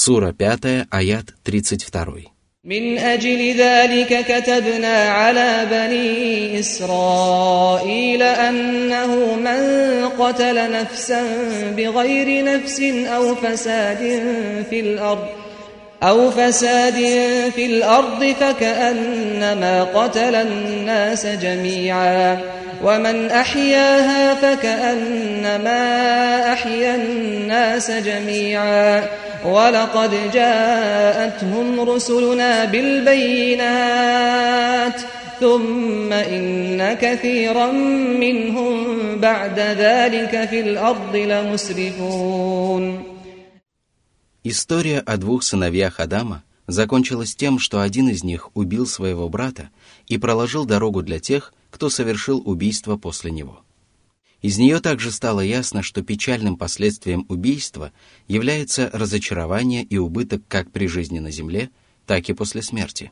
Сура 5, аят 32. من أجل ذلك كتبنا على بني إسرائيل أنه من قتل نفسا بغير نفس أو فساد في الأرض أو فساد في الأرض فكأنما قتل الناس جميعا ومن أحياها فكأنما أحيا الناس جميعا ولقد جاءتهم رسلنا بالبينات ثم إن كثيرا منهم بعد ذلك في الأرض لمسرفون История о двух сыновьях Адама закончилась тем, что один из них убил своего брата и проложил дорогу для тех, кто совершил убийство после него. Из нее также стало ясно, что печальным последствием убийства является разочарование и убыток как при жизни на земле, так и после смерти.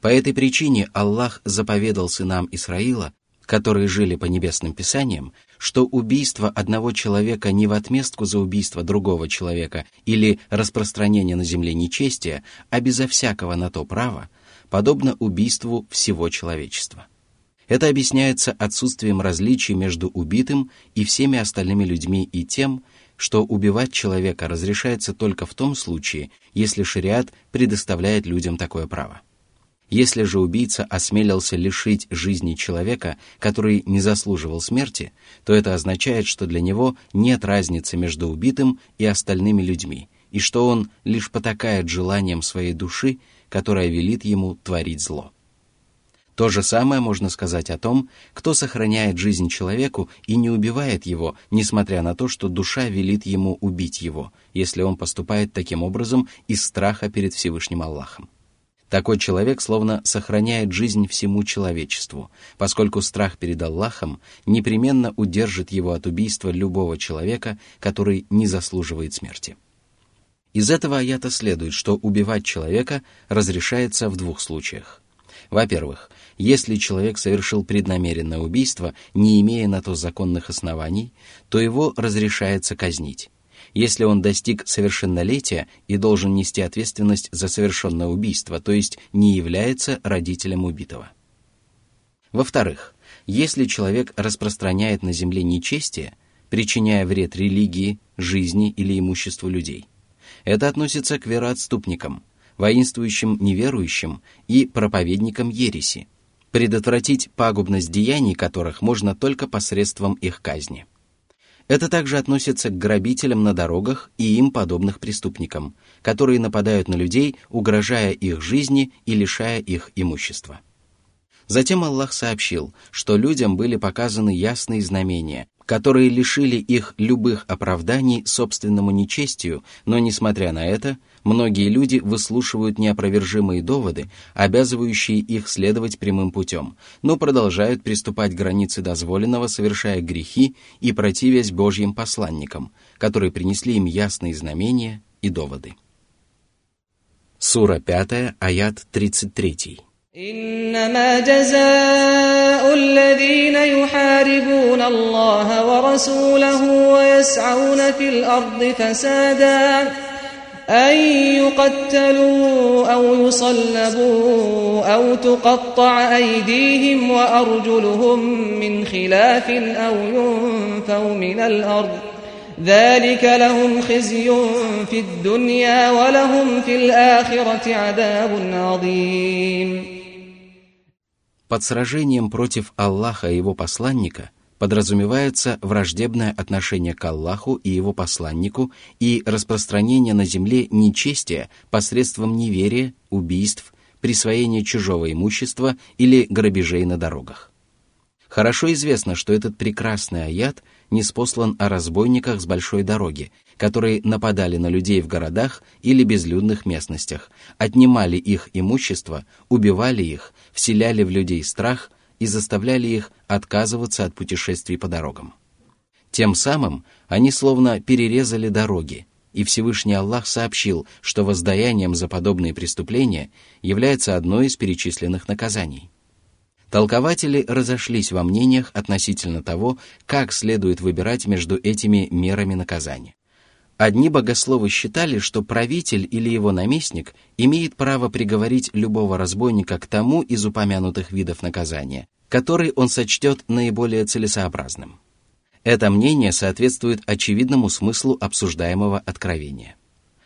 По этой причине Аллах заповедал сынам Исраила, которые жили по небесным писаниям, что убийство одного человека не в отместку за убийство другого человека или распространение на земле нечестия, а безо всякого на то права, подобно убийству всего человечества. Это объясняется отсутствием различий между убитым и всеми остальными людьми и тем, что убивать человека разрешается только в том случае, если шариат предоставляет людям такое право. Если же убийца осмелился лишить жизни человека, который не заслуживал смерти, то это означает, что для него нет разницы между убитым и остальными людьми, и что он лишь потакает желанием своей души, которая велит ему творить зло. То же самое можно сказать о том, кто сохраняет жизнь человеку и не убивает его, несмотря на то, что душа велит ему убить его, если он поступает таким образом из страха перед Всевышним Аллахом. Такой человек словно сохраняет жизнь всему человечеству, поскольку страх перед Аллахом непременно удержит его от убийства любого человека, который не заслуживает смерти. Из этого аята следует, что убивать человека разрешается в двух случаях. Во-первых, если человек совершил преднамеренное убийство, не имея на то законных оснований, то его разрешается казнить. Если он достиг совершеннолетия и должен нести ответственность за совершенное убийство, то есть не является родителем убитого. Во-вторых, если человек распространяет на земле нечестие, причиняя вред религии, жизни или имуществу людей, это относится к вероотступникам, воинствующим неверующим и проповедникам ереси, предотвратить пагубность деяний которых можно только посредством их казни. Это также относится к грабителям на дорогах и им подобных преступникам, которые нападают на людей, угрожая их жизни и лишая их имущества. Затем Аллах сообщил, что людям были показаны ясные знамения, которые лишили их любых оправданий собственному нечестию, но, несмотря на это, многие люди выслушивают неопровержимые доводы, обязывающие их следовать прямым путем, но продолжают приступать к границе дозволенного, совершая грехи и противясь Божьим посланникам, которые принесли им ясные знамения и доводы. Сура 5, аят 33. إنما جزاء الذين يحاربون الله ورسوله ويسعون في الأرض فسادا أن يقتلوا أو يصلبوا أو تقطع أيديهم وأرجلهم من خلاف أو ينفوا من الأرض ذلك لهم خزي في الدنيا ولهم في الآخرة عذاب عظيم Под сражением против Аллаха и его посланника подразумевается враждебное отношение к Аллаху и его посланнику и распространение на земле нечестия посредством неверия, убийств, присвоения чужого имущества или грабежей на дорогах. Хорошо известно, что этот прекрасный аят не спослан о разбойниках с большой дороги, которые нападали на людей в городах или безлюдных местностях, отнимали их имущество, убивали их, вселяли в людей страх и заставляли их отказываться от путешествий по дорогам. Тем самым они словно перерезали дороги, и Всевышний Аллах сообщил, что воздаянием за подобные преступления является одно из перечисленных наказаний. Толкователи разошлись во мнениях относительно того, как следует выбирать между этими мерами наказания. Одни богословы считали, что правитель или его наместник имеет право приговорить любого разбойника к тому из упомянутых видов наказания, который он сочтет наиболее целесообразным. Это мнение соответствует очевидному смыслу обсуждаемого откровения.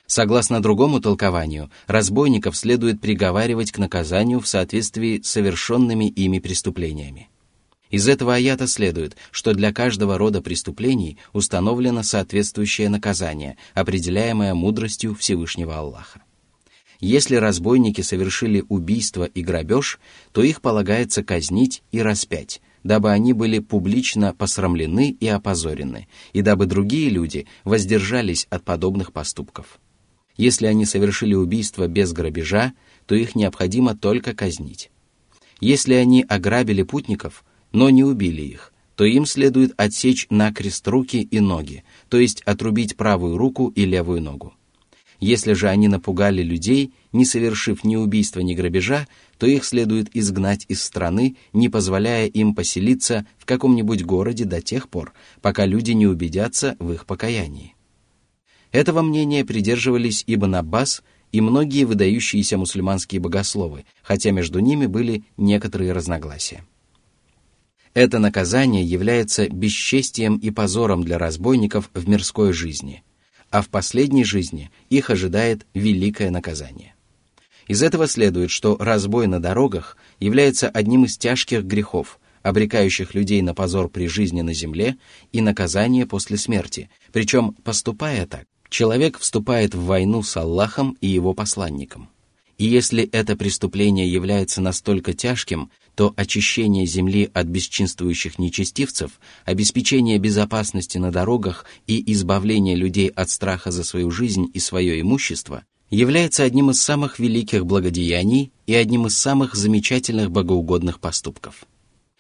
Согласно другому толкованию, разбойников следует приговаривать к наказанию в соответствии с совершенными ими преступлениями. Из этого аята следует, что для каждого рода преступлений установлено соответствующее наказание, определяемое мудростью Всевышнего Аллаха. Если разбойники совершили убийство и грабеж, то их полагается казнить и распять, дабы они были публично посрамлены и опозорены, и дабы другие люди воздержались от подобных поступков. Если они совершили убийство без грабежа, то их необходимо только казнить. Если они ограбили путников, но не убили их, то им следует отсечь накрест руки и ноги, то есть отрубить правую руку и левую ногу. Если же они напугали людей, не совершив ни убийства, ни грабежа, то их следует изгнать из страны, не позволяя им поселиться в каком-нибудь городе до тех пор, пока люди не убедятся в их покаянии. Этого мнения придерживались Ибн Аббас и многие выдающиеся мусульманские богословы, хотя между ними были некоторые разногласия. Это наказание является бесчестием и позором для разбойников в мирской жизни, а в последней жизни их ожидает великое наказание. Из этого следует, что разбой на дорогах является одним из тяжких грехов, обрекающих людей на позор при жизни на земле и наказание после смерти, причем, поступая так, человек вступает в войну с Аллахом и его посланником. И если это преступление является настолько тяжким, то очищение земли от бесчинствующих нечестивцев, обеспечение безопасности на дорогах и избавление людей от страха за свою жизнь и свое имущество является одним из самых великих благодеяний и одним из самых замечательных богоугодных поступков.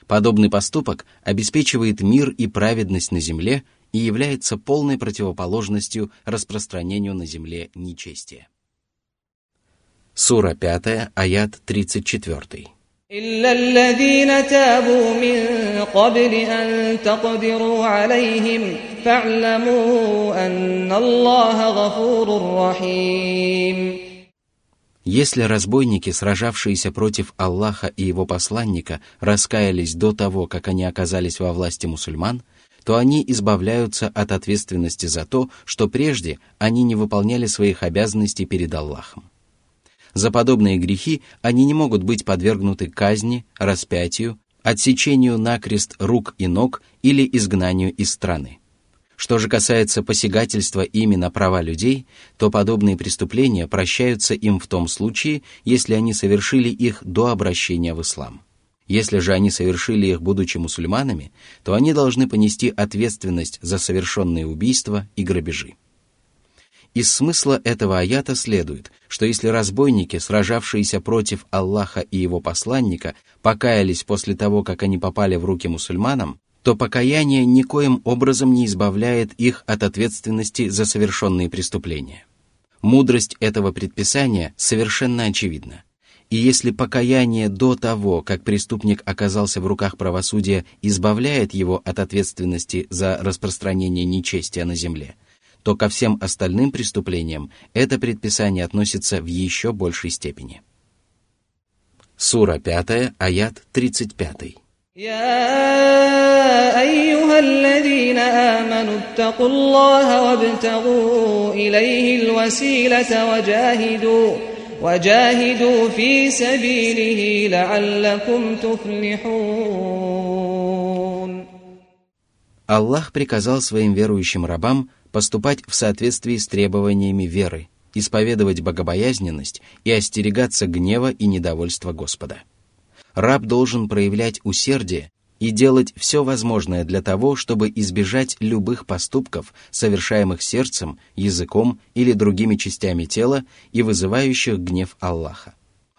Подобный поступок обеспечивает мир и праведность на земле – и является полной противоположностью распространению на земле нечестия. Сура 5, аят 34. إلا الذين تابوا من قبل أن تقدروا عليهم فاعلموا أن الله غفور رحيم Если разбойники, сражавшиеся против Аллаха и его посланника, раскаялись до того, как они оказались во власти мусульман – то они избавляются от ответственности за то, что прежде они не выполняли своих обязанностей перед Аллахом. За подобные грехи они не могут быть подвергнуты казни, распятию, отсечению накрест рук и ног или изгнанию из страны. Что же касается посягательства ими на права людей, то подобные преступления прощаются им в том случае, если они совершили их до обращения в ислам. Если же они совершили их, будучи мусульманами, то они должны понести ответственность за совершенные убийства и грабежи. Из смысла этого аята следует, что если разбойники, сражавшиеся против Аллаха и его посланника, покаялись после того, как они попали в руки мусульманам, то покаяние никоим образом не избавляет их от ответственности за совершенные преступления. Мудрость этого предписания совершенно очевидна. И если покаяние до того, как преступник оказался в руках правосудия, избавляет его от ответственности за распространение нечестия на земле, то ко всем остальным преступлениям это предписание относится в еще большей степени. Сура 5, аят 35. يا أيها الذين آمنوا اتقوا الله وابتغوا إليه الوسيلة وجاهدوا وجاهدوا في سبيله لعلكم تفلحون Аллах приказал своим верующим рабам поступать в соответствии с требованиями веры, исповедовать богобоязненность и остерегаться гнева и недовольства Господа. Раб должен проявлять усердие и делать все возможное для того, чтобы избежать любых поступков, совершаемых сердцем, языком или другими частями тела и вызывающих гнев Аллаха.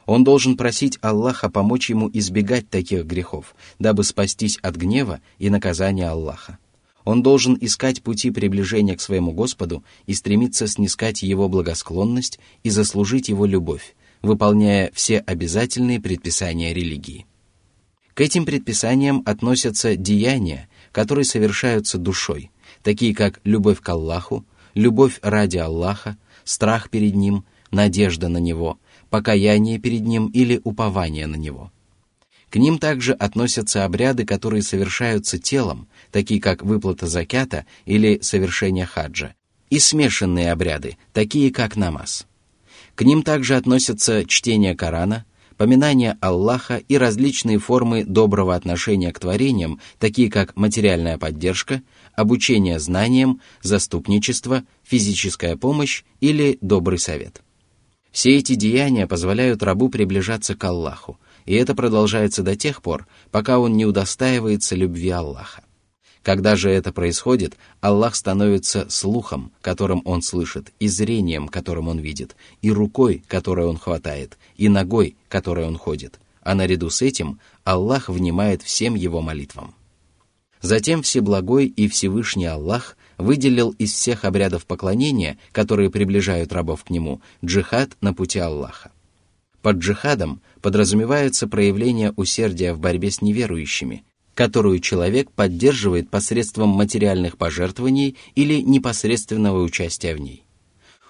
Он должен просить Аллаха помочь ему избегать таких грехов, дабы спастись от гнева и наказания Аллаха. Он должен искать пути приближения к своему Господу и стремиться снискать Его благосклонность и заслужить Его любовь, выполняя все обязательные предписания религии. К этим предписаниям относятся деяния, которые совершаются душой, такие как любовь к Аллаху, любовь ради Аллаха, страх перед Ним, надежда на Него, покаяние перед Ним или упование на Него. К ним также относятся обряды, которые совершаются телом, такие как выплата закята или совершение хаджа, и смешанные обряды, такие как намаз. К ним также относятся чтение Корана, поминание Аллаха и различные формы доброго отношения к творениям, такие как материальная поддержка, обучение знаниям, заступничество, физическая помощь или добрый совет. Все эти деяния позволяют рабу приближаться к Аллаху, и это продолжается до тех пор, пока он не удостаивается любви Аллаха. Когда же это происходит, Аллах становится слухом, которым он слышит, и зрением, которым он видит, и рукой, которой он хватает, и ногой, которой он ходит. А наряду с этим Аллах внимает всем его молитвам. Затем Всеблагой и Всевышний Аллах выделил из всех обрядов поклонения, которые приближают рабов к Нему, джихад на пути Аллаха. Под джихадом подразумевается проявление усердия в борьбе с неверующими, которую человек поддерживает посредством материальных пожертвований или непосредственного участия в ней.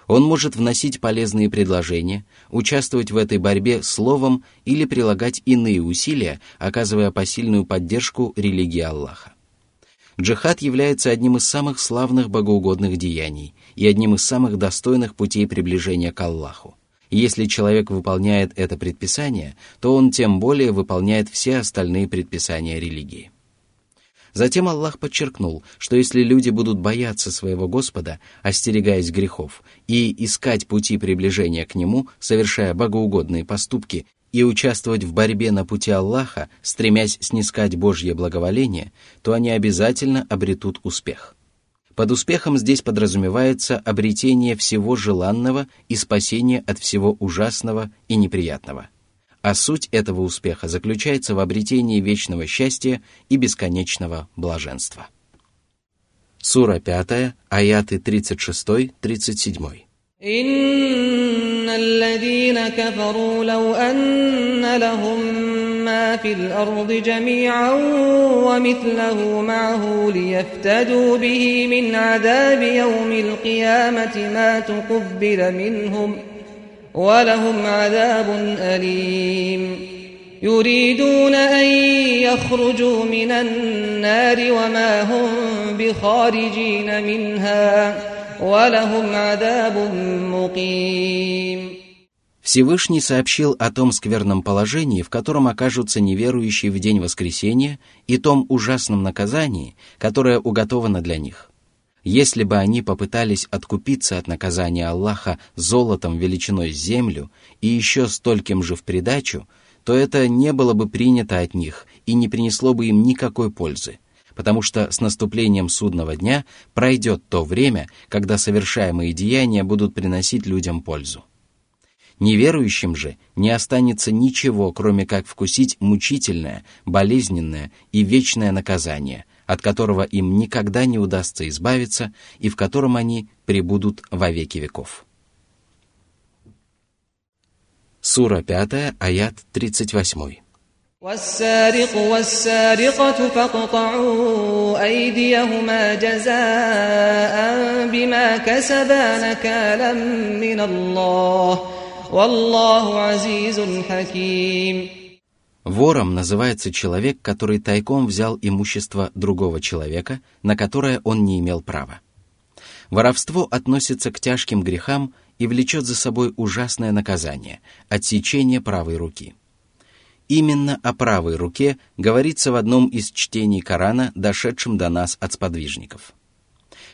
Он может вносить полезные предложения, участвовать в этой борьбе словом или прилагать иные усилия, оказывая посильную поддержку религии Аллаха. Джихад является одним из самых славных богоугодных деяний и одним из самых достойных путей приближения к Аллаху. Если человек выполняет это предписание, то он тем более выполняет все остальные предписания религии. Затем Аллах подчеркнул, что если люди будут бояться своего Господа, остерегаясь грехов, и искать пути приближения к Нему, совершая богоугодные поступки, и участвовать в борьбе на пути Аллаха, стремясь снискать Божье благоволение, то они обязательно обретут успех. Под успехом здесь подразумевается обретение всего желанного и спасение от всего ужасного и неприятного. А суть этого успеха заключается в обретении вечного счастья и бесконечного блаженства. Сура 5, аяты 36-37. إن الذين كفروا لو أن لهم ما في الأرض جميعا ومثله معه ليفتدوا به من عذاب يوم القيامة ما تقبل منهم ولهم عذاب أليم يريدون أن يخرجوا من النار وما هم بخارجين منها ولهم عذاب مقيم Всевышний сообщил о том скверном положении, в котором окажутся неверующие в день воскресения, и том ужасном наказании, которое уготовано для них. Если бы они попытались откупиться от наказания Аллаха золотом величиной с землю и еще стольким же в придачу, то это не было бы принято от них и не принесло бы им никакой пользы, потому что с наступлением судного дня пройдет то время, когда совершаемые деяния будут приносить людям пользу. Неверующим же не останется ничего, кроме как вкусить мучительное, болезненное и вечное наказание, от которого им никогда не удастся избавиться и в котором они пребудут во веки веков. Сура 5, аят 38. والسارق والسارقة فاقطعوا أيديهما جزاء بما كسبا نكالا من الله Валлаху азизун хаким. Вором называется человек, который тайком взял имущество другого человека, на которое он не имел права. Воровство относится к тяжким грехам и влечет за собой ужасное наказание – отсечение правой руки. Именно о правой руке говорится в одном из чтений Корана, дошедшем до нас от сподвижников.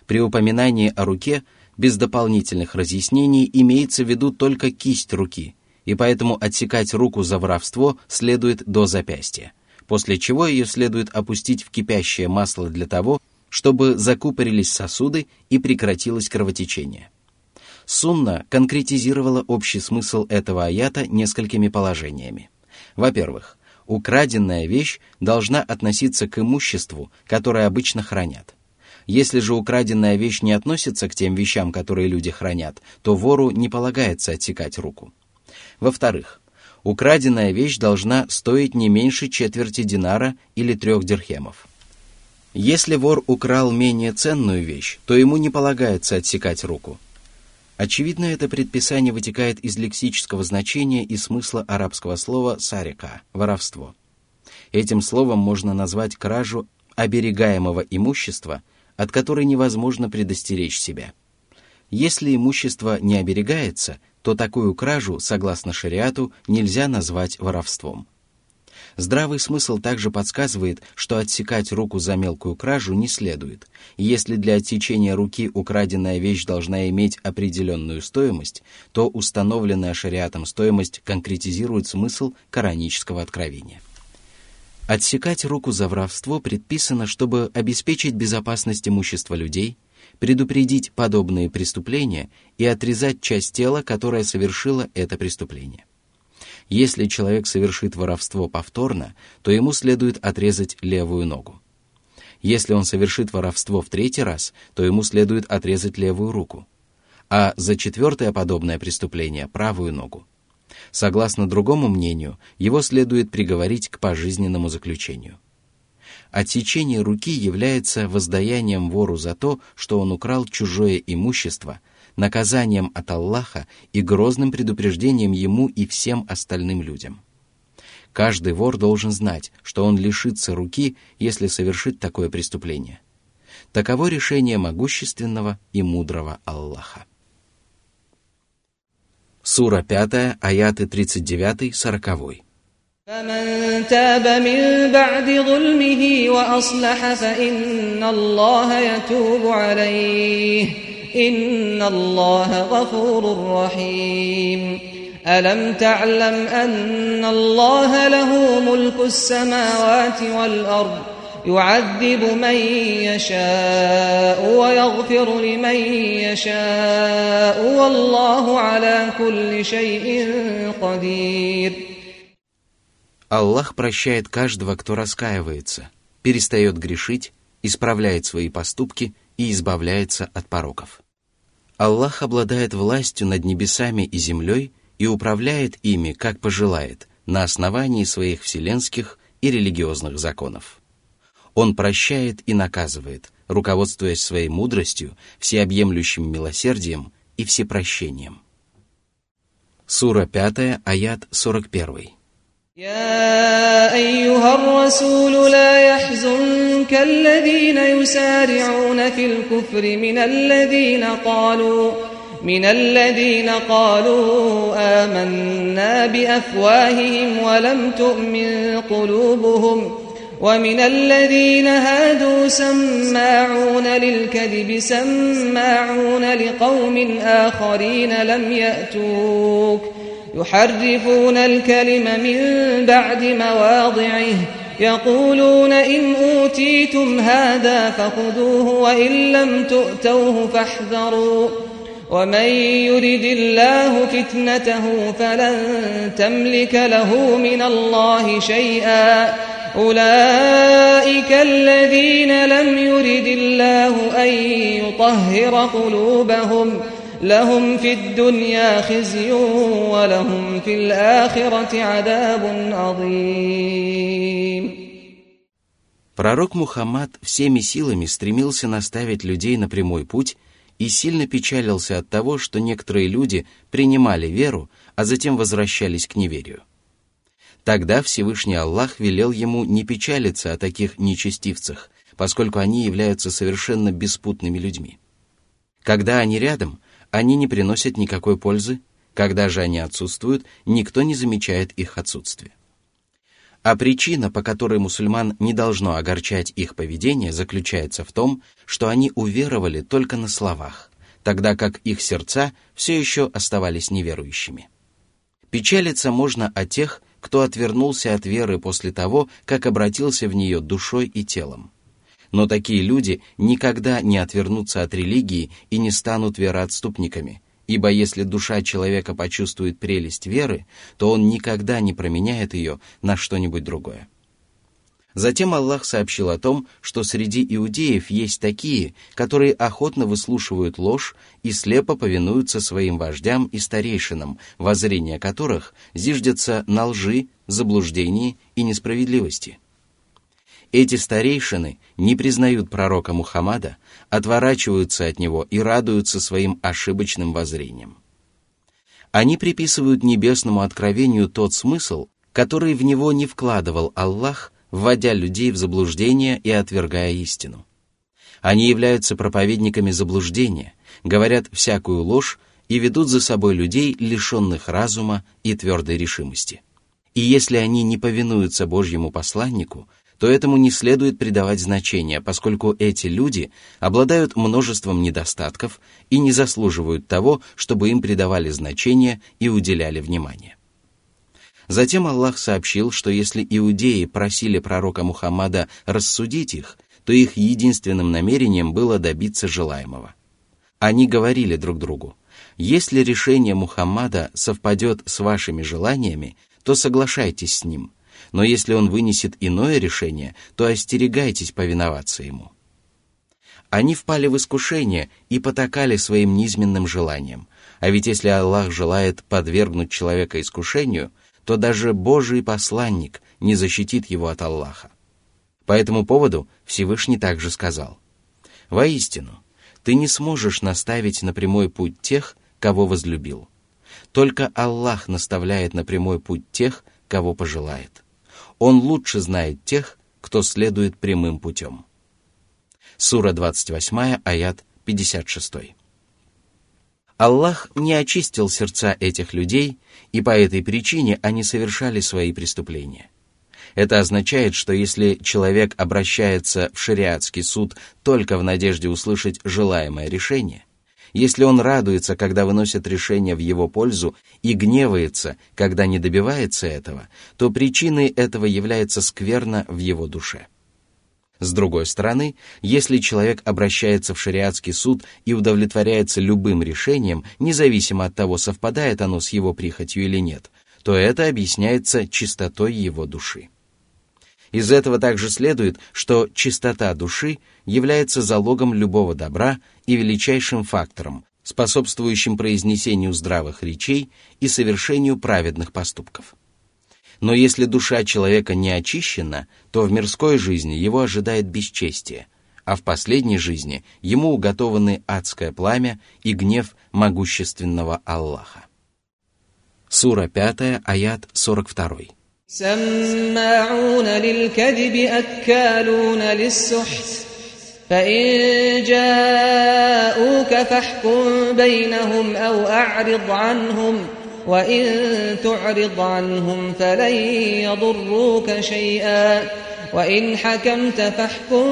При упоминании о руке – без дополнительных разъяснений имеется в виду только кисть руки, и поэтому отсекать руку за воровство следует до запястья, после чего ее следует опустить в кипящее масло для того, чтобы закупорились сосуды и прекратилось кровотечение. Сунна конкретизировала общий смысл этого аята несколькими положениями. Во-первых, украденная вещь должна относиться к имуществу, которое обычно хранят – если же украденная вещь не относится к тем вещам, которые люди хранят, то вору не полагается отсекать руку. Во-вторых, украденная вещь должна стоить не меньше четверти динара или трех дирхемов. Если вор украл менее ценную вещь, то ему не полагается отсекать руку. Очевидно, это предписание вытекает из лексического значения и смысла арабского слова «сарика» — воровство. Этим словом можно назвать кражу оберегаемого имущества, от которой невозможно предостеречь себя. Если имущество не оберегается, то такую кражу, согласно шариату, нельзя назвать воровством – Здравый смысл также подсказывает, что отсекать руку за мелкую кражу не следует. Если для отсечения руки украденная вещь должна иметь определенную стоимость, то установленная шариатом стоимость конкретизирует смысл коранического откровения. Отсекать руку за воровство предписано, чтобы обеспечить безопасность имущества людей, предупредить подобные преступления и отрезать часть тела, которая совершила это преступление. Если человек совершит воровство повторно, то ему следует отрезать левую ногу. Если он совершит воровство в третий раз, то ему следует отрезать левую руку. А за четвертое подобное преступление – правую ногу. Согласно другому мнению, его следует приговорить к пожизненному заключению. Отсечение руки является воздаянием вору за то, что он украл чужое имущество – наказанием от Аллаха и грозным предупреждением ему и всем остальным людям. Каждый вор должен знать, что он лишится руки, если совершит такое преступление. Таково решение могущественного и мудрого Аллаха. Сура 5, аяты 39-40. فمن تاب من بعد ظلمه وأصلح فإن الله يتوب عليه إن الله غفور رحيم ألم تعلم أن الله له ملك السماوات والأرض يعذب من يشاء ويغفر لمن يشاء والله على كل شيء قدير Аллах прощает каждого, кто раскаивается, перестает грешить, исправляет свои поступки и избавляется от пороков. Аллах обладает властью над небесами и землей и управляет ими, как пожелает, на основании своих вселенских и религиозных законов. Он прощает и наказывает, руководствуясь своей мудростью, всеобъемлющим милосердием и всепрощением. Сура 5, аят 41. يا أيها الرسول لا يحزنك الذين يسارعون في الكفر من الذين قالوا من الذين قالوا آمنا بأفواههم ولم تؤمن قلوبهم ومن الذين هادوا سماعون للكذب سماعون لقوم آخرين لم يأتوك ۖ يحرفون الكلم من بعد مواضعه يقولون إن أوتيتم هذا فخذوه وإن لم تؤتوه فاحذروا ومن يرد الله فتنته فلن تملك له من الله شيئا أولئك الذين لم يرد الله أن يطهر قلوبهم ۖ لهم في الدنيا خزي ولهم في الآخرة عذاب عظيم Пророк Мухаммад всеми силами стремился наставить людей на прямой путь и сильно печалился от того, что некоторые люди принимали веру, а затем возвращались к неверию. Тогда Всевышний Аллах велел ему не печалиться о таких нечестивцах, поскольку они являются совершенно беспутными людьми. Когда они рядом, они не приносят никакой пользы, когда же они отсутствуют, никто не замечает их отсутствие. А причина, по которой мусульман не должно огорчать их поведение, заключается в том, что они уверовали только на словах, тогда как их сердца все еще оставались неверующими. Печалиться можно о тех, кто отвернулся от веры после того, как обратился в нее душой и телом. Но такие люди никогда не отвернутся от религии и не станут вероотступниками, ибо если душа человека почувствует прелесть веры, то он никогда не променяет ее на что-нибудь другое. Затем Аллах сообщил о том, что среди иудеев есть такие, которые охотно выслушивают ложь и слепо повинуются своим вождям и старейшинам, воззрения которых зиждятся на лжи, заблуждении и несправедливости – Эти старейшины не признают пророка Мухаммада, отворачиваются от него и радуются своим ошибочным воззрением. Они приписывают небесному откровению тот смысл, который в него не вкладывал Аллах, вводя людей в заблуждение и отвергая истину. Они являются проповедниками заблуждения, говорят всякую ложь и ведут за собой людей, лишенных разума и твердой решимости. И если они не повинуются Божьему посланнику, то этому не следует придавать значения, поскольку эти люди обладают множеством недостатков и не заслуживают того, чтобы им придавали значение и уделяли внимание. Затем Аллах сообщил, что если иудеи просили пророка Мухаммада рассудить их, то их единственным намерением было добиться желаемого. Они говорили друг другу, если решение Мухаммада совпадет с вашими желаниями, то соглашайтесь с ним, но если он вынесет иное решение, то остерегайтесь повиноваться ему. Они впали в искушение и потакали своим низменным желаниям, а ведь если Аллах желает подвергнуть человека искушению – то даже Божий посланник не защитит его от Аллаха. По этому поводу Всевышний также сказал, «Воистину, ты не сможешь наставить на прямой путь тех, кого возлюбил. Только Аллах наставляет на прямой путь тех, кого пожелает. Он лучше знает тех, кто следует прямым путем». Сура 28, аят 56. Аллах не очистил сердца этих людей, и по этой причине они совершали свои преступления. Это означает, что если человек обращается в шариатский суд только в надежде услышать желаемое решение, если он радуется, когда выносят решение в его пользу, и гневается, когда не добивается этого, то причиной этого является скверно в его душе – с другой стороны, если человек обращается в шариатский суд и удовлетворяется любым решением, независимо от того, совпадает оно с его прихотью или нет, то это объясняется чистотой его души. Из этого также следует, что чистота души является залогом любого добра и величайшим фактором, способствующим произнесению здравых речей и совершению праведных поступков. Но если душа человека не очищена, то в мирской жизни его ожидает бесчестие, а в последней жизни ему уготованы адское пламя и гнев могущественного Аллаха. Сура 5, аят 42. سماعون للكذب أكالون للسحت فإن جاءوك فاحكم بينهم أو أعرض عنهم ۖ وإن تعرض عنهم فلن يضروك شيئا وإن حكمت فاحكم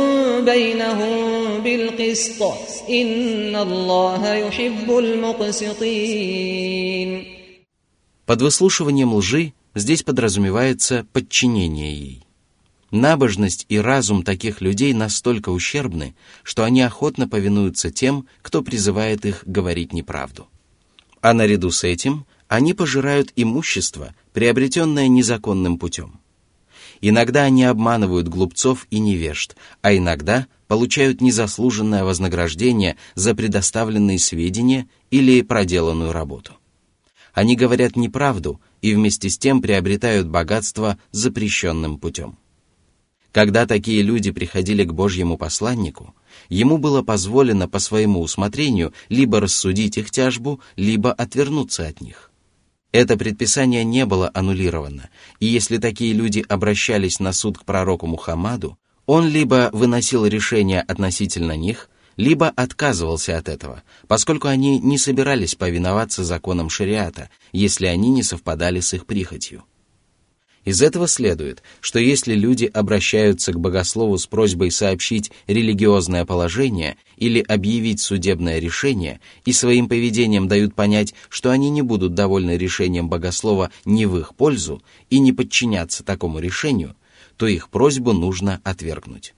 بينهم بالقسط إن الله يحب المقسطين Под выслушиванием лжи здесь подразумевается подчинение ей. Набожность и разум таких людей настолько ущербны, что они охотно повинуются тем, кто призывает их говорить неправду. А наряду с этим они пожирают имущество, приобретенное незаконным путем. Иногда они обманывают глупцов и невежд, а иногда получают незаслуженное вознаграждение за предоставленные сведения или проделанную работу. Они говорят неправду и вместе с тем приобретают богатство запрещенным путем. Когда такие люди приходили к Божьему посланнику, ему было позволено по своему усмотрению либо рассудить их тяжбу, либо отвернуться от них. Это предписание не было аннулировано, и если такие люди обращались на суд к пророку Мухаммаду, он либо выносил решение относительно них, либо отказывался от этого, поскольку они не собирались повиноваться законам шариата, если они не совпадали с их прихотью. Из этого следует, что если люди обращаются к богослову с просьбой сообщить религиозное положение или объявить судебное решение и своим поведением дают понять, что они не будут довольны решением богослова не в их пользу и не подчинятся такому решению, то их просьбу нужно отвергнуть.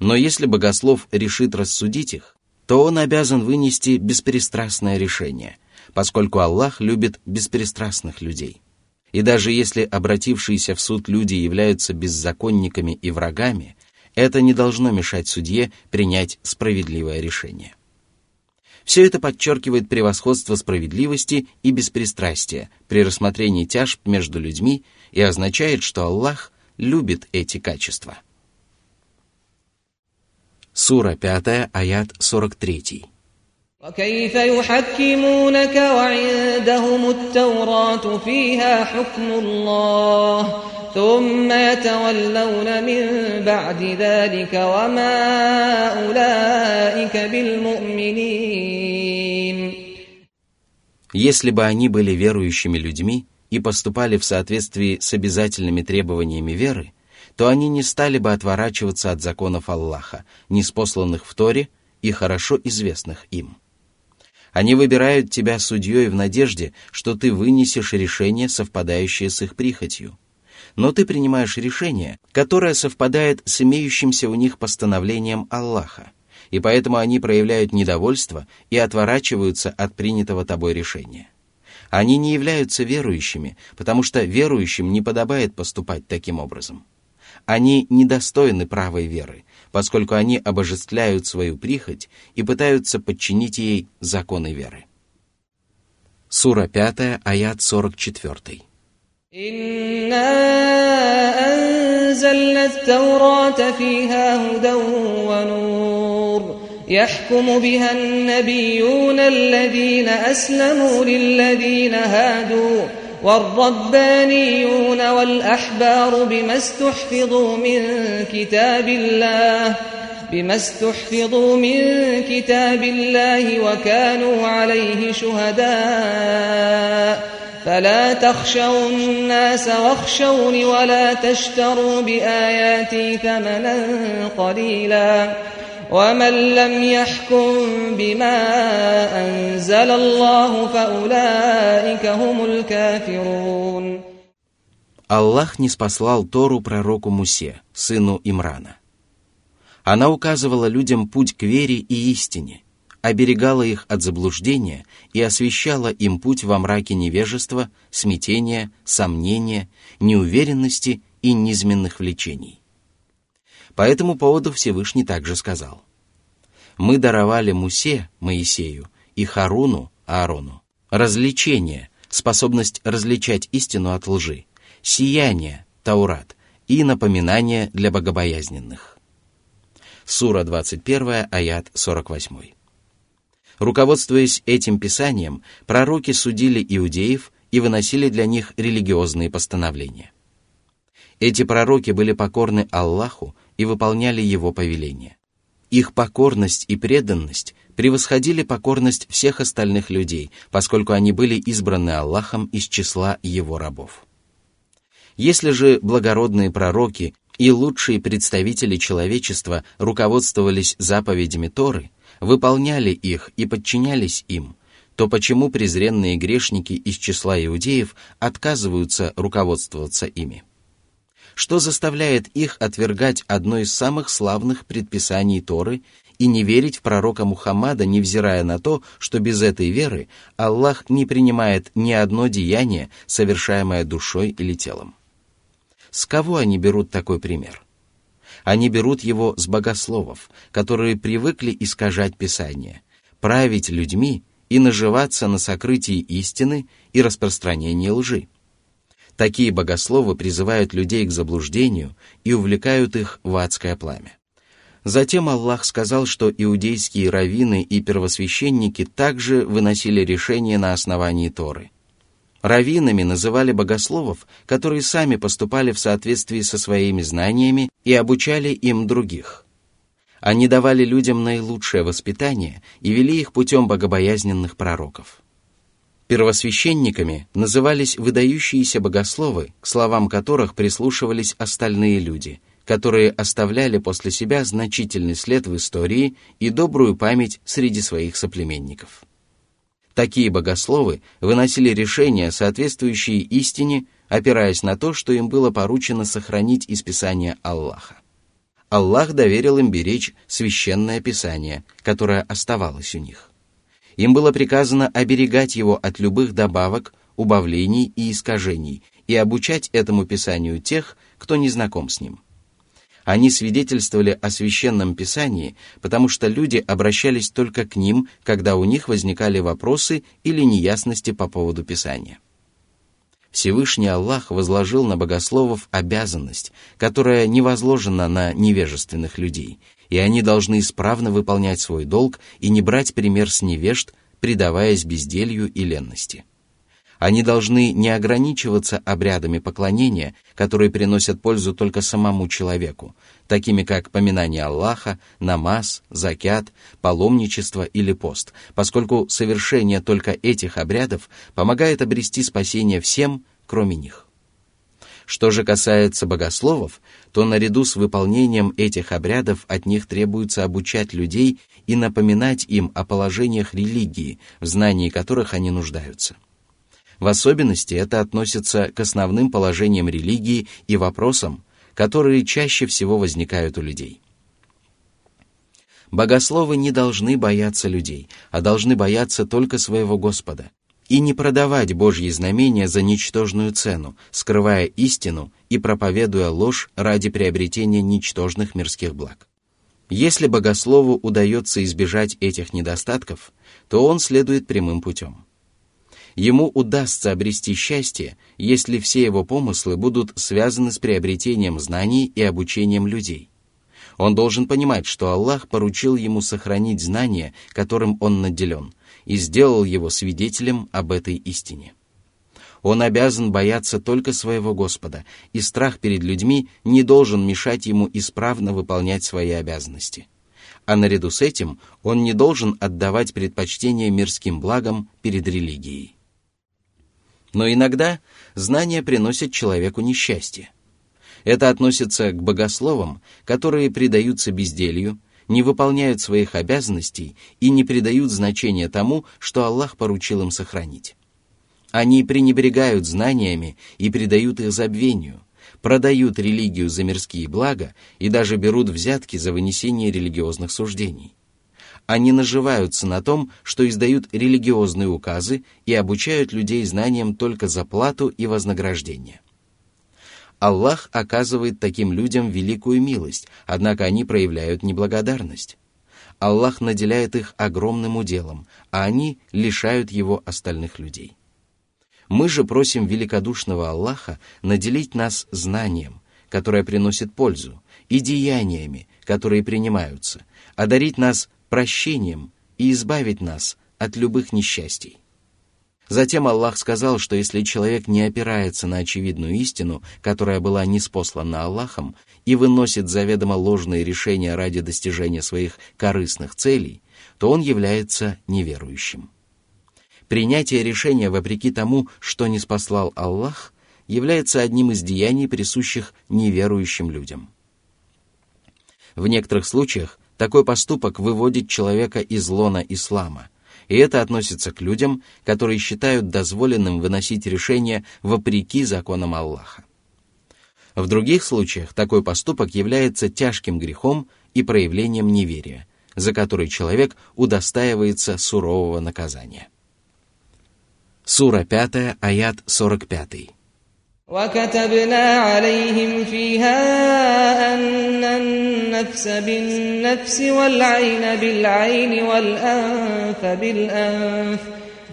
Но если богослов решит рассудить их, то он обязан вынести беспристрастное решение, поскольку Аллах любит беспристрастных людей – и даже если обратившиеся в суд люди являются беззаконниками и врагами, это не должно мешать судье принять справедливое решение. Все это подчеркивает превосходство справедливости и беспристрастия при рассмотрении тяжб между людьми и означает, что Аллах любит эти качества – Сура 5, аят 43. وكيف يحكمونك وعندهم التوراة فيها حكم الله ثم يتولون من بعد ذلك وما أولئك بالمؤمنين Если бы они были верующими людьми и поступали в соответствии с обязательными требованиями веры, то они не стали бы отворачиваться от законов Аллаха, неспосланных в Торе и хорошо известных им. Они выбирают тебя судьей в надежде, что ты вынесешь решение, совпадающее с их прихотью. Но ты принимаешь решение, которое совпадает с имеющимся у них постановлением Аллаха, и поэтому они проявляют недовольство и отворачиваются от принятого тобой решения. Они не являются верующими, потому что верующим не подобает поступать таким образом. Они недостойны правой веры, поскольку они обожествляют свою прихоть и пытаются подчинить ей законы веры. Сура 5, аят 44. إنا أنزلنا التوراة فيها هدى ونور يحكم بها النبيون الذين أسلموا للذين هادوا والربانيون والأحبار بما استحفظوا من كتاب الله بما استحفظوا من كتاب الله وكانوا عليه شهداء. فلا تخشوا الناس واخشوني ولا تشتروا بآياتي ثمنا قليلا. ومن لم يحكم بما أنزل الله فأولئك هم الكافرون Аллах не спаслал Тору пророку Мусе, сыну Имрана. Она указывала людям путь к вере и истине, оберегала их от заблуждения и освещала им путь во мраке невежества, смятения, сомнения, неуверенности и низменных влечений. По этому поводу Всевышний также сказал, «Мы даровали Мусе, Моисею, и Харуну, Аарону, развлечение, способность различать истину от лжи, сияние, Таурат, и напоминание для богобоязненных». Сура 21, аят 48. Руководствуясь этим писанием, пророки судили иудеев и выносили для них религиозные постановления. Эти пророки были покорны Аллаху и выполняли Его повеления. Их покорность и преданность превосходили покорность всех остальных людей, поскольку они были избраны Аллахом из числа Его рабов. Если же благородные пророки и лучшие представители человечества руководствовались заповедями Торы, выполняли их и подчинялись им, то почему презренные грешники из числа иудеев отказываются руководствоваться ими? Что заставляет их отвергать одно из самых славных предписаний Торы и не верить в пророка Мухаммада, невзирая на то, что без этой веры Аллах не принимает ни одно деяние, совершаемое душой или телом? С кого они берут такой пример? Они берут его с богословов, которые привыкли искажать Писание, править людьми и наживаться на сокрытии истины и распространении лжи. Такие богословы призывают людей к заблуждению и увлекают их в адское пламя. Затем Аллах сказал, что иудейские раввины и первосвященники также выносили решения на основании Торы – Равинами называли богословов, которые сами поступали в соответствии со своими знаниями и обучали им других. Они давали людям наилучшее воспитание и вели их путем богобоязненных пророков. Первосвященниками назывались выдающиеся богословы, к словам которых прислушивались остальные люди, которые оставляли после себя значительный след в истории и добрую память среди своих соплеменников. Такие богословы выносили решения, соответствующие истине, опираясь на то, что им было поручено сохранить из Писания Аллаха. Аллах доверил им беречь священное Писание, которое оставалось у них. Им было приказано оберегать его от любых добавок, убавлений и искажений и обучать этому Писанию тех, кто не знаком с ним – они свидетельствовали о священном писании, потому что люди обращались только к ним, когда у них возникали вопросы или неясности по поводу писания. Всевышний Аллах возложил на богословов обязанность, которая не возложена на невежественных людей, и они должны исправно выполнять свой долг и не брать пример с невежд, предаваясь безделью и ленности. Они должны не ограничиваться обрядами поклонения, которые приносят пользу только самому человеку, такими как поминание Аллаха, намаз, закят, паломничество или пост, поскольку совершение только этих обрядов помогает обрести спасение всем, кроме них. Что же касается богословов, то наряду с выполнением этих обрядов от них требуется обучать людей и напоминать им о положениях религии, в знании которых они нуждаются – в особенности это относится к основным положениям религии и вопросам, которые чаще всего возникают у людей. Богословы не должны бояться людей, а должны бояться только своего Господа, и не продавать Божьи знамения за ничтожную цену, скрывая истину и проповедуя ложь ради приобретения ничтожных мирских благ. Если богослову удается избежать этих недостатков, то он следует прямым путем – ему удастся обрести счастье, если все его помыслы будут связаны с приобретением знаний и обучением людей. Он должен понимать, что Аллах поручил ему сохранить знания, которым он наделен, и сделал его свидетелем об этой истине. Он обязан бояться только своего Господа, и страх перед людьми не должен мешать ему исправно выполнять свои обязанности. А наряду с этим он не должен отдавать предпочтение мирским благам перед религией. Но иногда знания приносят человеку несчастье. Это относится к богословам, которые предаются безделью, не выполняют своих обязанностей и не придают значения тому, что Аллах поручил им сохранить. Они пренебрегают знаниями и предают их забвению, продают религию за мирские блага и даже берут взятки за вынесение религиозных суждений. Они наживаются на том, что издают религиозные указы и обучают людей знаниям только за плату и вознаграждение. Аллах оказывает таким людям великую милость, однако они проявляют неблагодарность. Аллах наделяет их огромным уделом, а они лишают его остальных людей. Мы же просим великодушного Аллаха наделить нас знанием, которое приносит пользу, и деяниями, которые принимаются, одарить нас прощением и избавить нас от любых несчастий. Затем Аллах сказал, что если человек не опирается на очевидную истину, которая была неспослана Аллахом, и выносит заведомо ложные решения ради достижения своих корыстных целей, то он является неверующим. Принятие решения вопреки тому, что не спаслал Аллах, является одним из деяний, присущих неверующим людям. В некоторых случаях такой поступок выводит человека из лона ислама, и это относится к людям, которые считают дозволенным выносить решения вопреки законам Аллаха. В других случаях такой поступок является тяжким грехом и проявлением неверия, за который человек удостаивается сурового наказания. Сура 5, аят 45. وكتبنا عليهم فيها أن النفس بالنفس والعين بالعين والأنف بالأنف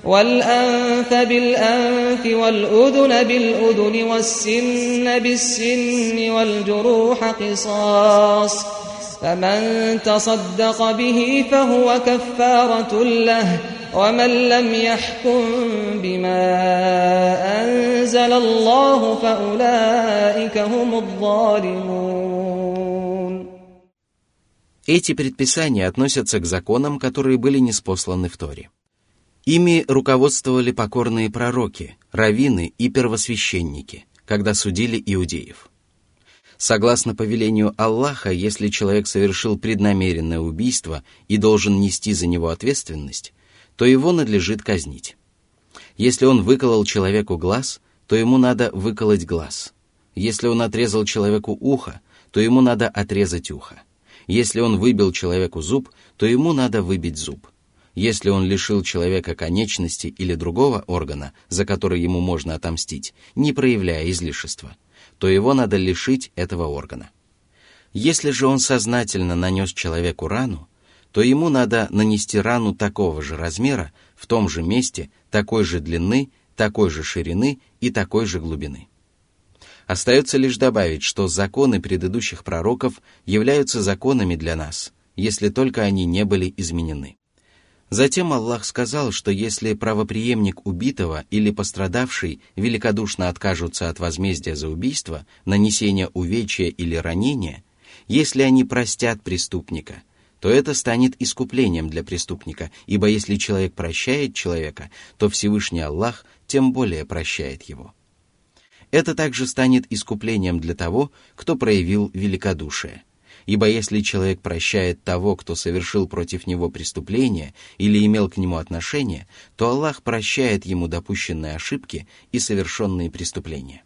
والأنف بالأنف والأذن بالأذن والسن بالسن والجروح قصاص فمن تصدق به فهو كفارة له ومن لم يحكم بما أنزل الله فأولئك هم الظالمون Эти предписания относятся к законам, которые были неспосланы в Торе. Ими руководствовали покорные пророки, раввины и первосвященники, когда судили иудеев. Согласно повелению Аллаха, если человек совершил преднамеренное убийство и должен нести за него ответственность, то его надлежит казнить. Если он выколол человеку глаз, то ему надо выколоть глаз. Если он отрезал человеку ухо, то ему надо отрезать ухо. Если он выбил человеку зуб, то ему надо выбить зуб. Если он лишил человека конечности или другого органа, за который ему можно отомстить, не проявляя излишества, то его надо лишить этого органа. Если же он сознательно нанес человеку рану, то ему надо нанести рану такого же размера, в том же месте, такой же длины, такой же ширины и такой же глубины. Остается лишь добавить, что законы предыдущих пророков являются законами для нас, если только они не были изменены. Затем Аллах сказал, что если правоприемник убитого или пострадавший великодушно откажутся от возмездия за убийство, нанесение увечья или ранения, если они простят преступника, то это станет искуплением для преступника, ибо если человек прощает человека, то Всевышний Аллах тем более прощает его. Это также станет искуплением для того, кто проявил великодушие. Ибо если человек прощает того, кто совершил против него преступление или имел к нему отношение, то Аллах прощает ему допущенные ошибки и совершенные преступления.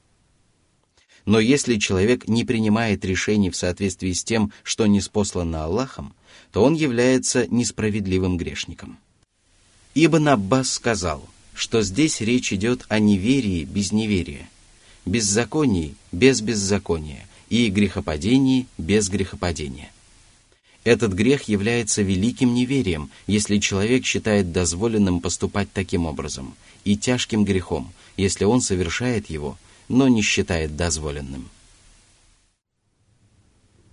Но если человек не принимает решений в соответствии с тем, что не спослано Аллахом, то он является несправедливым грешником. Ибн Аббас сказал, что здесь речь идет о неверии без неверия, беззаконии без беззакония, и грехопадении без грехопадения. Этот грех является великим неверием, если человек считает дозволенным поступать таким образом, и тяжким грехом, если он совершает его, но не считает дозволенным.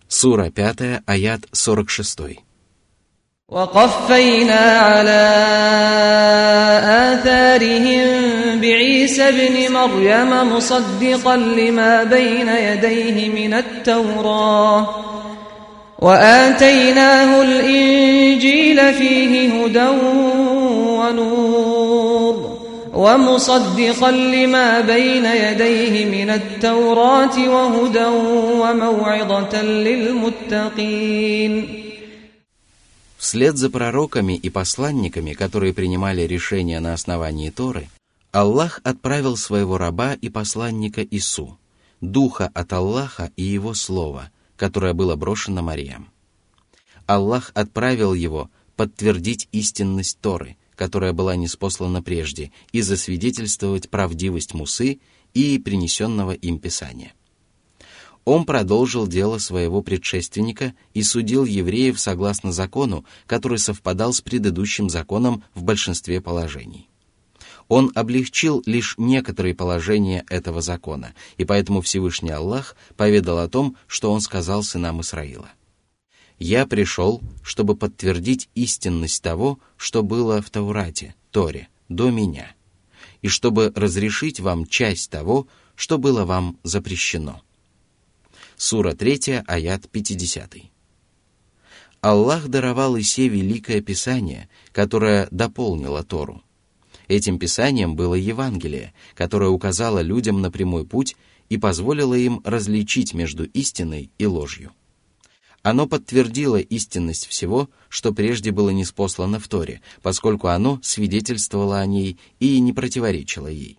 Сура 5, аят 46. وقفينا على آثارهم بعيسى ابن مريم مصدقا لما بين يديه من التوراة. وآتيناه الإنجيل فيه هدى ونور. ومصدقا لما بين يديه من التوراة وهدى وموعظة للمتقين. Вслед за пророками и посланниками, которые принимали решения на основании Торы, Аллах отправил своего раба и посланника Ису, духа от Аллаха и его слова, которое было брошено Мариям. Аллах отправил его подтвердить истинность Торы, которая была неспослана прежде, и засвидетельствовать правдивость Мусы и принесенного им Писания он продолжил дело своего предшественника и судил евреев согласно закону, который совпадал с предыдущим законом в большинстве положений. Он облегчил лишь некоторые положения этого закона, и поэтому Всевышний Аллах поведал о том, что он сказал сынам Исраила. «Я пришел, чтобы подтвердить истинность того, что было в Таурате, Торе, до меня, и чтобы разрешить вам часть того, что было вам запрещено» Сура 3, аят 50. Аллах даровал Исе великое писание, которое дополнило Тору. Этим писанием было Евангелие, которое указало людям на прямой путь и позволило им различить между истиной и ложью. Оно подтвердило истинность всего, что прежде было неспослано в Торе, поскольку оно свидетельствовало о ней и не противоречило ей.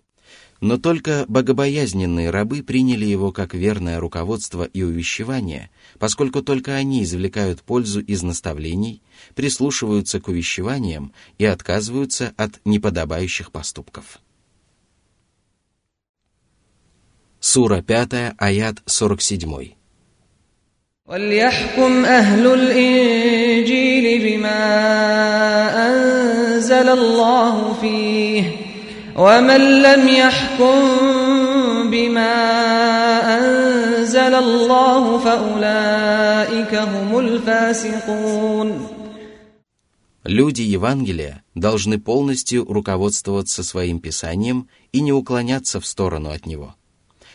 Но только богобоязненные рабы приняли его как верное руководство и увещевание, поскольку только они извлекают пользу из наставлений, прислушиваются к увещеваниям и отказываются от неподобающих поступков. Сура 5, аят 47. وليحكم أهل الإنجيل بما أنزل الله فيه ومن لم يحكم بما أنزل الله فأولئك هم الفاسقون Люди Евангелия должны полностью руководствоваться своим Писанием и не уклоняться в сторону от него.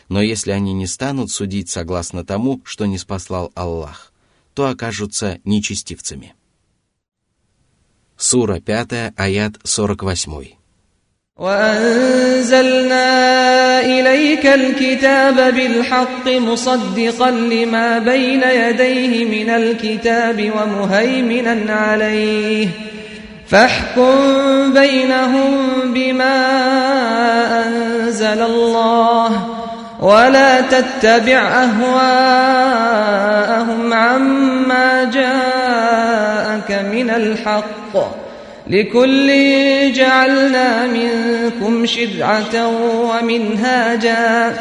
Но если они не станут судить согласно тому, что не спаслал Аллах, то окажутся нечестивцами. Сура 5, аят 48. وأنزلنا إليك الكتاب بالحق مصدقا لما بين يديه من الكتاب ومهيمنا عليه فاحكم بينهم بما أنزل الله ولا تتبع أهواءهم عما جاءك من الحق لكل جعلنا منكم شرعة ومنهاجا.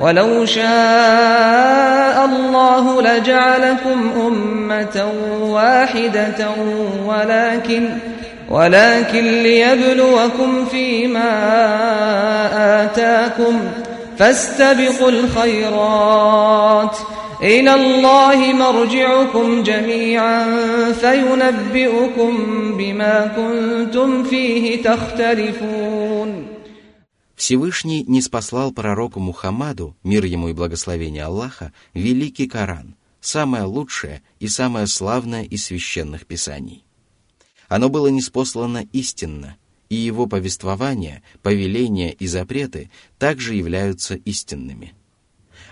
ولو شاء الله لجعلكم أمة واحدة ولكن ولكن ليبلوكم فيما آتاكم. فاستبقوا الخيرات. إلى الله مرجعكم جميعا فينبئكم بما كنتم فيه تختلفون Всевышний не спаслал пророку Мухаммаду, мир ему и благословение Аллаха, великий Коран, самое лучшее и самое славное из священных писаний. Оно было неспослано истинно, и его повествования, повеления и запреты также являются истинными.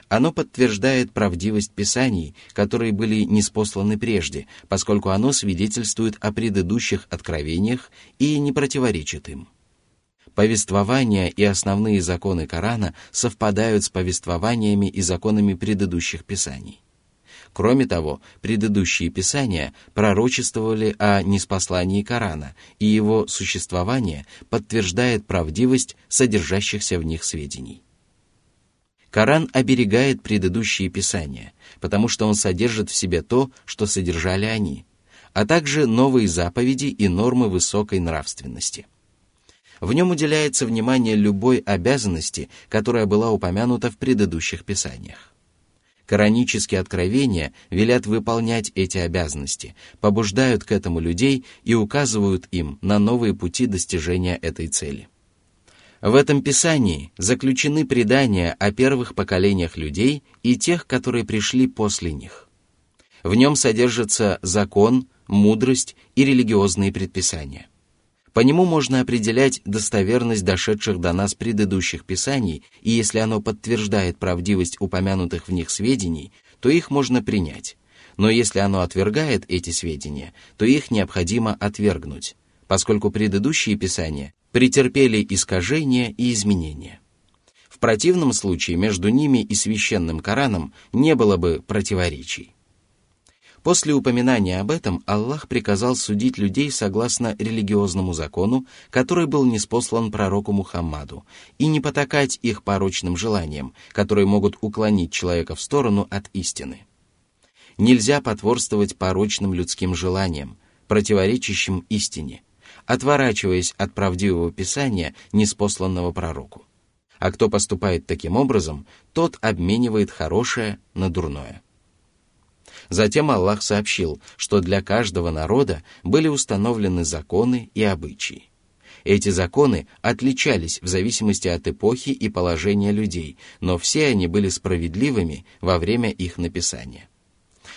оно подтверждает правдивость писаний, которые были неспосланы прежде, поскольку оно свидетельствует о предыдущих откровениях и не противоречит им. Повествования и основные законы Корана совпадают с повествованиями и законами предыдущих писаний. Кроме того, предыдущие писания пророчествовали о неспослании Корана, и его существование подтверждает правдивость содержащихся в них сведений. Коран оберегает предыдущие писания, потому что он содержит в себе то, что содержали они, а также новые заповеди и нормы высокой нравственности. В нем уделяется внимание любой обязанности, которая была упомянута в предыдущих писаниях. Коранические откровения велят выполнять эти обязанности, побуждают к этому людей и указывают им на новые пути достижения этой цели. В этом писании заключены предания о первых поколениях людей и тех, которые пришли после них. В нем содержится закон, мудрость и религиозные предписания. По нему можно определять достоверность дошедших до нас предыдущих писаний, и если оно подтверждает правдивость упомянутых в них сведений, то их можно принять. Но если оно отвергает эти сведения, то их необходимо отвергнуть, поскольку предыдущие писания претерпели искажения и изменения. В противном случае между ними и священным Кораном не было бы противоречий. После упоминания об этом Аллах приказал судить людей согласно религиозному закону, который был неспослан пророку Мухаммаду, и не потакать их порочным желаниям, которые могут уклонить человека в сторону от истины. Нельзя потворствовать порочным людским желаниям, противоречащим истине, отворачиваясь от правдивого писания, неспосланного пророку. А кто поступает таким образом, тот обменивает хорошее на дурное. Затем Аллах сообщил, что для каждого народа были установлены законы и обычаи. Эти законы отличались в зависимости от эпохи и положения людей, но все они были справедливыми во время их написания.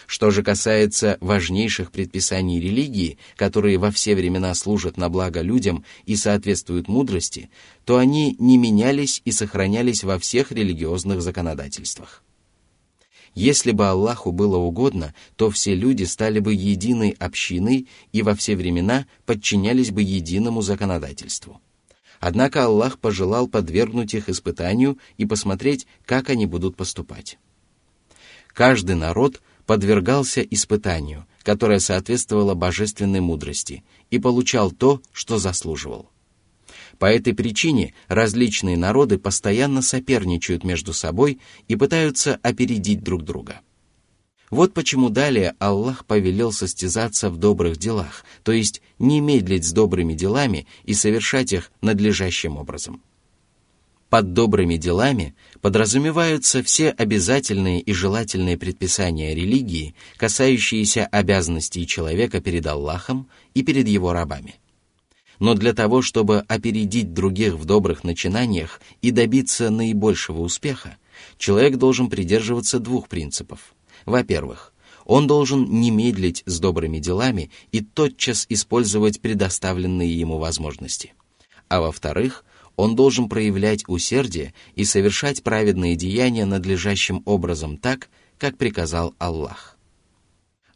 Что же касается важнейших предписаний религии, которые во все времена служат на благо людям и соответствуют мудрости, то они не менялись и сохранялись во всех религиозных законодательствах. Если бы Аллаху было угодно, то все люди стали бы единой общиной и во все времена подчинялись бы единому законодательству. Однако Аллах пожелал подвергнуть их испытанию и посмотреть, как они будут поступать. Каждый народ подвергался испытанию, которое соответствовало божественной мудрости, и получал то, что заслуживал. По этой причине различные народы постоянно соперничают между собой и пытаются опередить друг друга. Вот почему далее Аллах повелел состязаться в добрых делах, то есть не медлить с добрыми делами и совершать их надлежащим образом. Под добрыми делами подразумеваются все обязательные и желательные предписания религии, касающиеся обязанностей человека перед Аллахом и перед его рабами – но для того, чтобы опередить других в добрых начинаниях и добиться наибольшего успеха, человек должен придерживаться двух принципов. Во-первых, он должен не медлить с добрыми делами и тотчас использовать предоставленные ему возможности. А во-вторых, он должен проявлять усердие и совершать праведные деяния надлежащим образом так, как приказал Аллах.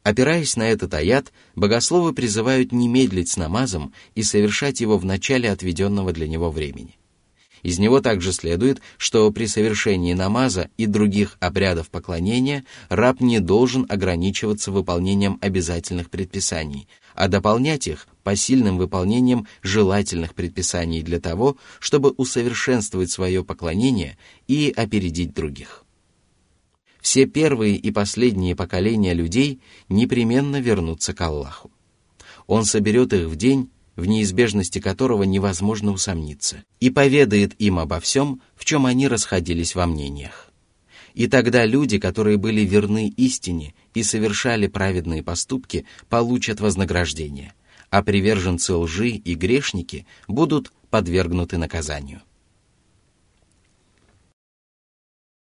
Опираясь на этот аят, богословы призывают не медлить с намазом и совершать его в начале отведенного для него времени. Из него также следует, что при совершении намаза и других обрядов поклонения раб не должен ограничиваться выполнением обязательных предписаний, а дополнять их посильным выполнением желательных предписаний для того, чтобы усовершенствовать свое поклонение и опередить других все первые и последние поколения людей непременно вернутся к Аллаху. Он соберет их в день, в неизбежности которого невозможно усомниться, и поведает им обо всем, в чем они расходились во мнениях. И тогда люди, которые были верны истине и совершали праведные поступки, получат вознаграждение, а приверженцы лжи и грешники будут подвергнуты наказанию.